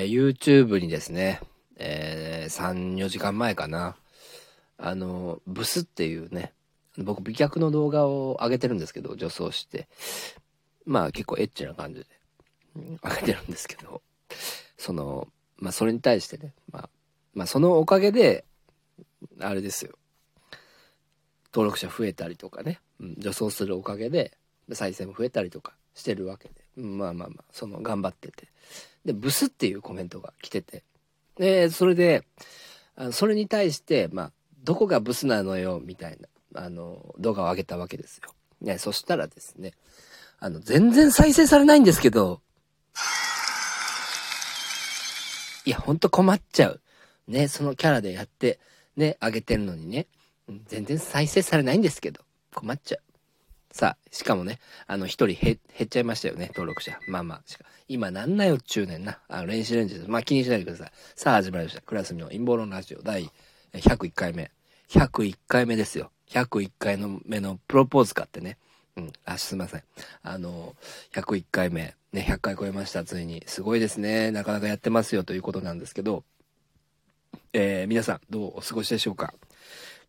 えー、YouTube にですね、えー、3、4時間前かな、あの、ブスっていうね、僕美脚の動画を上げてるんですけど、女装して。まあ結構エッチな感じで、上げてるんですけど、その、まあそれに対してね、まあ、まあそのおかげで、あれですよ。登録者増えたりとかね、女装するおかげで、再生も増えたりとかしてるわけで、まあまあまあ、その頑張ってて。で、ブスっていうコメントが来てて、で、それで、あそれに対して、まあ、どこがブスなのよ、みたいな、あの、動画を上げたわけですよ。ね、そしたらですね、あの、全然再生されないんですけど、いや、ほんと困っちゃう。ね、そのキャラでやって、ね、上げてるのにね、全然再生されないんですけど、困っちゃう。さあ、しかもね、あの、一人減っちゃいましたよね、登録者。まあまあ、しか今なんなよっちゅうねんな。あの、練習練習です。まあ気にしないでください。さあ、始まりました。クラスミの陰謀論ラジオ第101回目。101回目ですよ。101回の目のプロポーズかってね。うん。あ、すいません。あの、101回目。ね、100回超えました、ついに。すごいですね。なかなかやってますよということなんですけど、えー、皆さん、どうお過ごしでしょうか？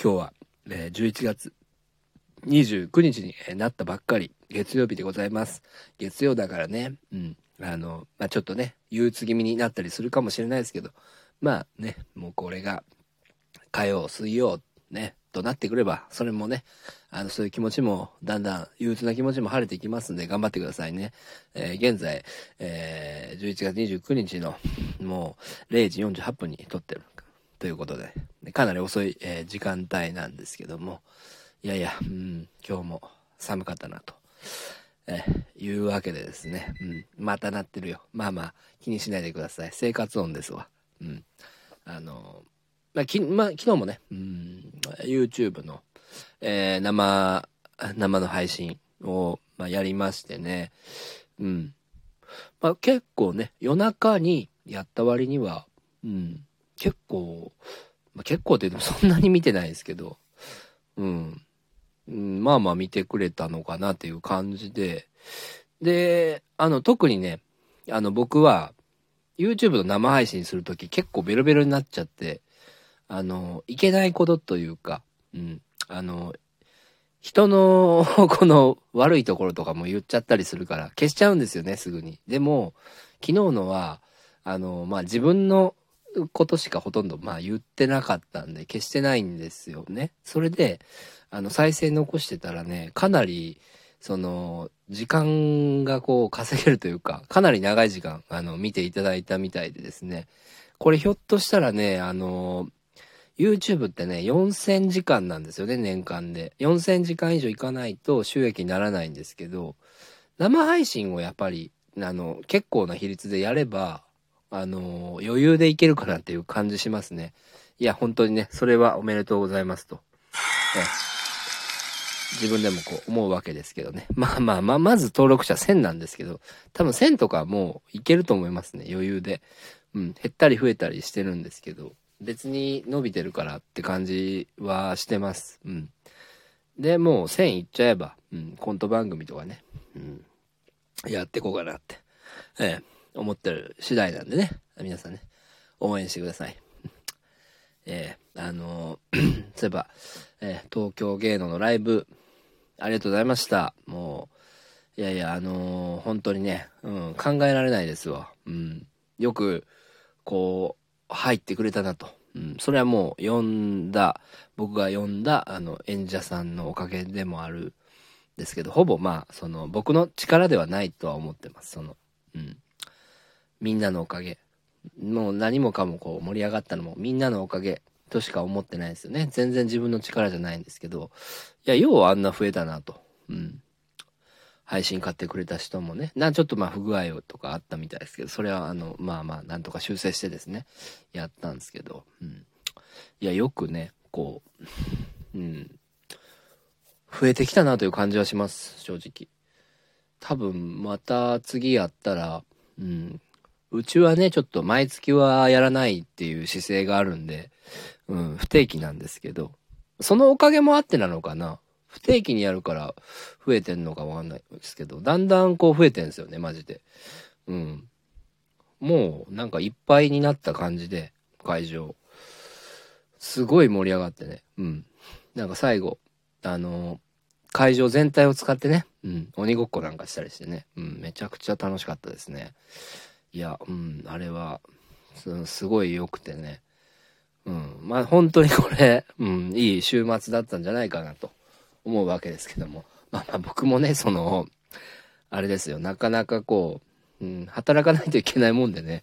今日は、えー、11月29日になったばっかり、月曜日でございます。月曜だからね、うん。あの、まあ、ちょっとね、憂鬱気味になったりするかもしれないですけど、まあね、もうこれが、火曜、水曜、ね、となってくれば、それもね、あの、そういう気持ちも、だんだん憂鬱な気持ちも晴れていきますんで、頑張ってくださいね。えー、現在、えー、11月29日の、もう、0時48分に撮ってる。ということで、かなり遅い、えー、時間帯なんですけども、いやいや、うん、今日も寒かったなと、え、いうわけでですね、うん、またなってるよ。まあまあ、気にしないでください。生活音ですわ。うん。あの、まあ、き、まあ、昨日もね、うん、YouTube の、えー、生、生の配信を、まあ、やりましてね、うん。まあ、結構ね、夜中にやった割には、うん、結構、まあ、結構って言ってもそんなに見てないですけど、うん、うん、まあまあ見てくれたのかなっていう感じで、で、あの、特にね、あの、僕は、YouTube の生配信するとき結構ベロベロになっちゃって、あの、いけないことというか、うん、あの、人の この悪いところとかも言っちゃったりするから消しちゃうんですよね、すぐに。でも、昨日のは、あの、まあ、自分のことしかほとんど、まあ、言ってなかったんで、消してないんですよね。それで、あの、再生残してたらね、かなり、その、時間がこう稼げるというか、かなり長い時間、あの、見ていただいたみたいでですね、これひょっとしたらね、あの、YouTube ってね、4000時間なんですよね、年間で。4000時間以上いかないと収益にならないんですけど、生配信をやっぱり、あの、結構な比率でやれば、あの、余裕でいけるかなっていう感じしますね。いや、本当にね、それはおめでとうございますと。自分でもこう思うわけですけどね。まあまあまあ、まず登録者1000なんですけど、多分1000とかもういけると思いますね、余裕で。うん、減ったり増えたりしてるんですけど、別に伸びてるからって感じはしてます。うん。で、もう1000いっちゃえば、うん、コント番組とかね、うん、やってこうかなって、ええ、思ってる次第なんでね、皆さんね、応援してください。えー、あのー、そういえば、えー、東京芸能のライブ、ありがとうございました。もう、いやいや、あのー、本当にね、うん、考えられないですわ。うん。よく、こう、入ってくれたなと。うん、それはもう、呼んだ、僕が呼んだ、あの、演者さんのおかげでもある、ですけど、ほぼまあ、その、僕の力ではないとは思ってます。その、うん。みんなのおかげ。もう何もかもこう盛り上がったのもみんなのおかげとしか思ってないですよね。全然自分の力じゃないんですけど、いや、ようあんな増えたなと。うん。配信買ってくれた人もね、な、ちょっとまあ不具合とかあったみたいですけど、それはあの、まあまあ、なんとか修正してですね、やったんですけど、うん。いや、よくね、こう、うん。増えてきたなという感じはします、正直。多分、また次やったら、うん、うちはね、ちょっと毎月はやらないっていう姿勢があるんで、うん、不定期なんですけど、そのおかげもあってなのかな不定期にやるから増えてんのかわかんないですけど、だんだんこう増えてんですよね、マジで。うん。もうなんかいっぱいになった感じで、会場。すごい盛り上がってね。うん。なんか最後、あの会場全体を使ってね、うん、鬼ごっこなんかしたりしてね、うん、めちゃくちゃ楽しかったですね。いや、うん、あれは、すごい良くてね、うん、まあ本当にこれ、うん、いい週末だったんじゃないかなと思うわけですけども、まあまあ僕もね、その、あれですよ、なかなかこうう、ん、働かないといけないもんでね、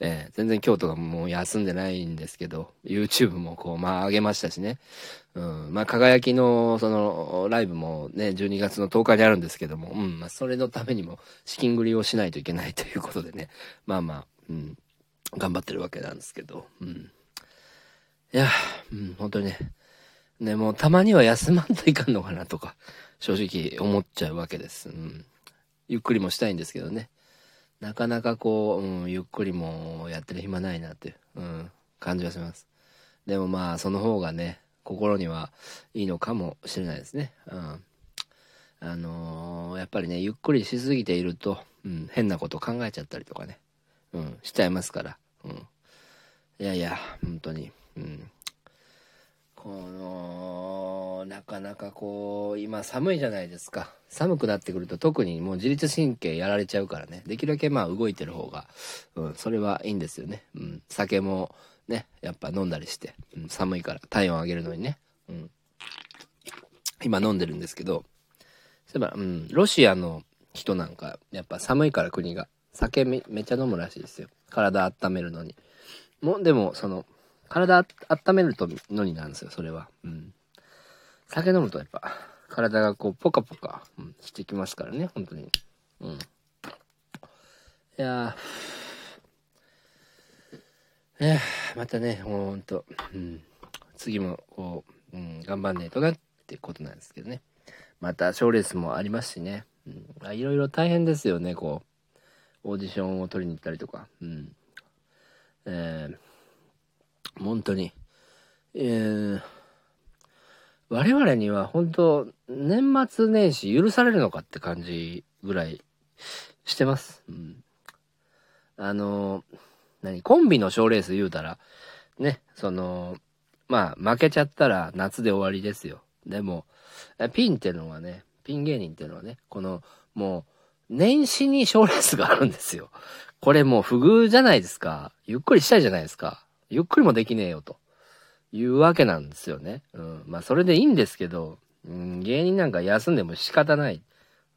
えー、全然今日とかもう休んでないんですけど、YouTube もこう、まあ上げましたしね。うん、まあ輝きのそのライブもね、12月の10日にあるんですけども、うん、まあそれのためにも資金繰りをしないといけないということでね、まあまあ、うん、頑張ってるわけなんですけど、うん。いや、うん、本当にね、ね、もうたまには休まんといかんのかなとか、正直思っちゃうわけです。うん。ゆっくりもしたいんですけどね。なかなかこう、うん、ゆっくりもやってる暇ないなっていう、うん、感じはします。でもまあ、その方がね、心にはいいのかもしれないですね。うん。あのー、やっぱりね、ゆっくりしすぎていると、うん、変なこと考えちゃったりとかね、うん、しちゃいますから。うん。いやいや、本当に、うん。この、なかこう、今寒いじゃないですか。寒くなってくると特にもう自律神経やられちゃうからね。できるだけまあ動いてる方が、うん、それはいいんですよね。うん。酒もね、やっぱ飲んだりして、うん、寒いから体温上げるのにね。うん。今飲んでるんですけど、そういえば、うん、ロシアの人なんか、やっぱ寒いから国が、酒めめっちゃ飲むらしいですよ。体温めるのに。もう、でも、その、体温めるとのになんですよ、それは。うん。酒飲むとやっぱ、体がこう、ポカポカ、うん、してきますからね、本当に。うん。いやー、いやまたね、ほんと、うん。次も、こう、うん、頑張んねえとなってことなんですけどね。また、賞レースもありますしね。うん。いろいろ大変ですよね、こう。オーディションを取りに行ったりとか。うん。えー、本当に。えー、我々には本当、年末年始許されるのかって感じぐらいしてます。うん。あの、何、コンビの賞レース言うたら、ね、その、まあ、負けちゃったら夏で終わりですよ。でも、ピンってのはね、ピン芸人っていうのはね、この、もう、年始に賞レースがあるんですよ。これもう不遇じゃないですか。ゆっくりしたいじゃないですか。ゆっくりもできねえよと。いうわけなんですよね。うん。まあ、それでいいんですけど、うん、芸人なんか休んでも仕方ない。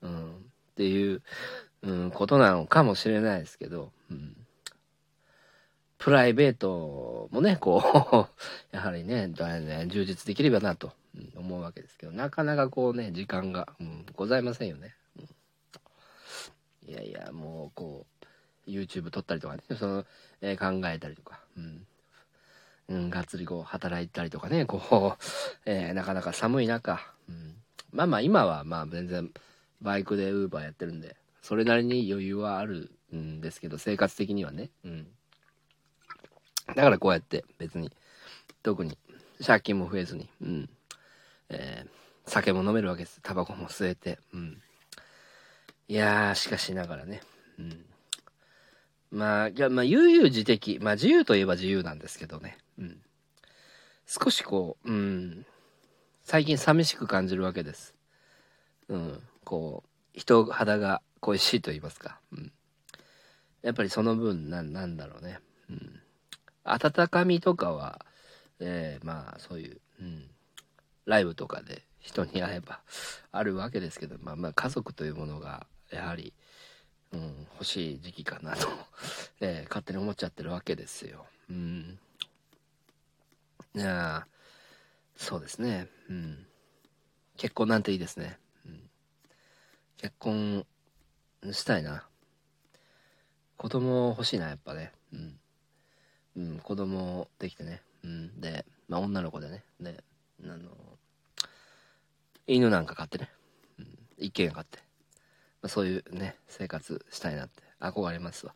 うん。っていう、うん、ことなのかもしれないですけど、うん。プライベートもね、こう やはりね、ね充実できればなと、思うわけですけど、なかなかこうね、時間が、うん、ございませんよね。うん、いやいや、もうこう、YouTube 撮ったりとかね、その、えー、考えたりとか、うん。うん、がっつりこう働いたりとかね、こう、えー、なかなか寒い中、うん、まあまあ今はまあ全然バイクでウーバーやってるんで、それなりに余裕はあるんですけど、生活的にはね。うん。だからこうやって別に、特に借金も増えずに、うん。えー、酒も飲めるわけです。タバコも吸えて、うん。いやー、しかしながらね、うん。まあ、じゃあ、まあ、悠々自適。まあ、自由といえば自由なんですけどね。うん。少しこう、うん、最近寂しく感じるわけです。うん、こう、人肌が恋しいと言いますか。うん。やっぱりその分、な、なんだろうね。うん。温かみとかは、えー、まあ、そういう、うん、ライブとかで人に会えばあるわけですけど、まあまあ、家族というものが、やはり、うん、欲しい時期かなと えー、勝手に思っちゃってるわけですよ。うん。いやそうですね。うん。結婚なんていいですね。うん。結婚したいな。子供欲しいな、やっぱね。うん。うん、子供できてね。うん。で、まあ女の子でね。で、あの、犬なんか飼ってね。うん。一軒家飼って。まあ、そういうね、生活したいなって憧れますわ。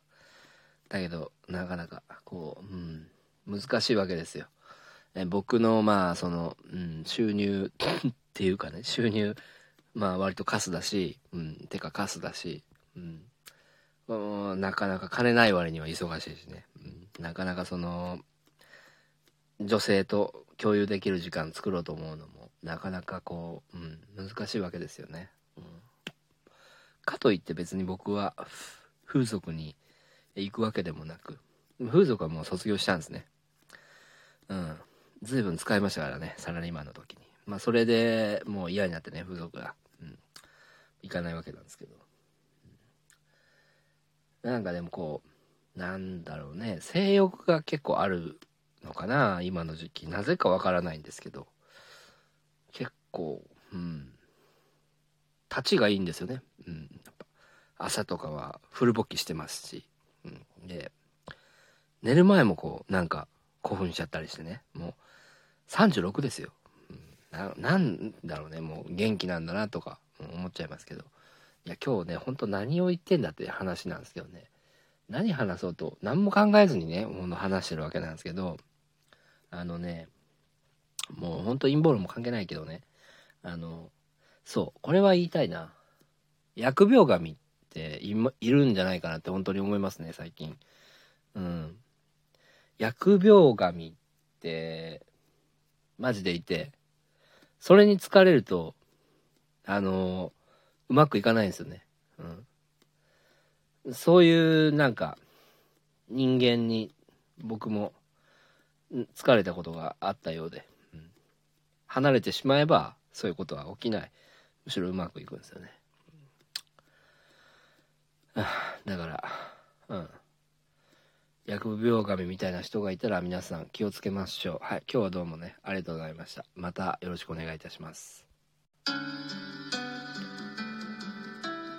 だけど、なかなか、こう、うん、難しいわけですよ。え僕のまあその、うん、収入 っていうかね収入まあ割とカスだし、うん、てかカスだし、うん、なかなか金ない割には忙しいしね、うん、なかなかその女性と共有できる時間作ろうと思うのもなかなかこう、うん、難しいわけですよね、うん、かといって別に僕は風俗に行くわけでもなく風俗はもう卒業したんですね。うん。随分使いましたからねサラリーマンの時に。まあそれでもう嫌になってね風俗が、うん、行かないわけなんですけど。なんかでもこう、なんだろうね、性欲が結構あるのかな、今の時期。なぜかわからないんですけど、結構、うん、立ちがいいんですよね。うん、やっぱ朝とかはフル勃起してますし、うん、で、寝る前もこう、なんか興奮しちゃったりしてね、もう36ですよ。ななんだろうね、もう元気なんだなとか思っちゃいますけど。いや今日ねほんと何を言ってんだって話なんですけどね。何話そうと何も考えずにねほんと話してるわけなんですけど。あのねもうほんと陰謀論も関係ないけどね。あのそうこれは言いたいな。疫病神っているんじゃないかなって本当に思いますね最近。うん。疫病神ってマジでいてそれに疲れるとあのうまくいかないんですよね。うん。そういうなんか人間に僕も疲れたことがあったようで、うん、離れてしまえばそういうことは起きない。むしろうまくいくんですよね。だから、うん。薬病神みたいな人がいたら皆さん気をつけましょう。はい。今日はどうもね、ありがとうございました。またよろしくお願いいたします。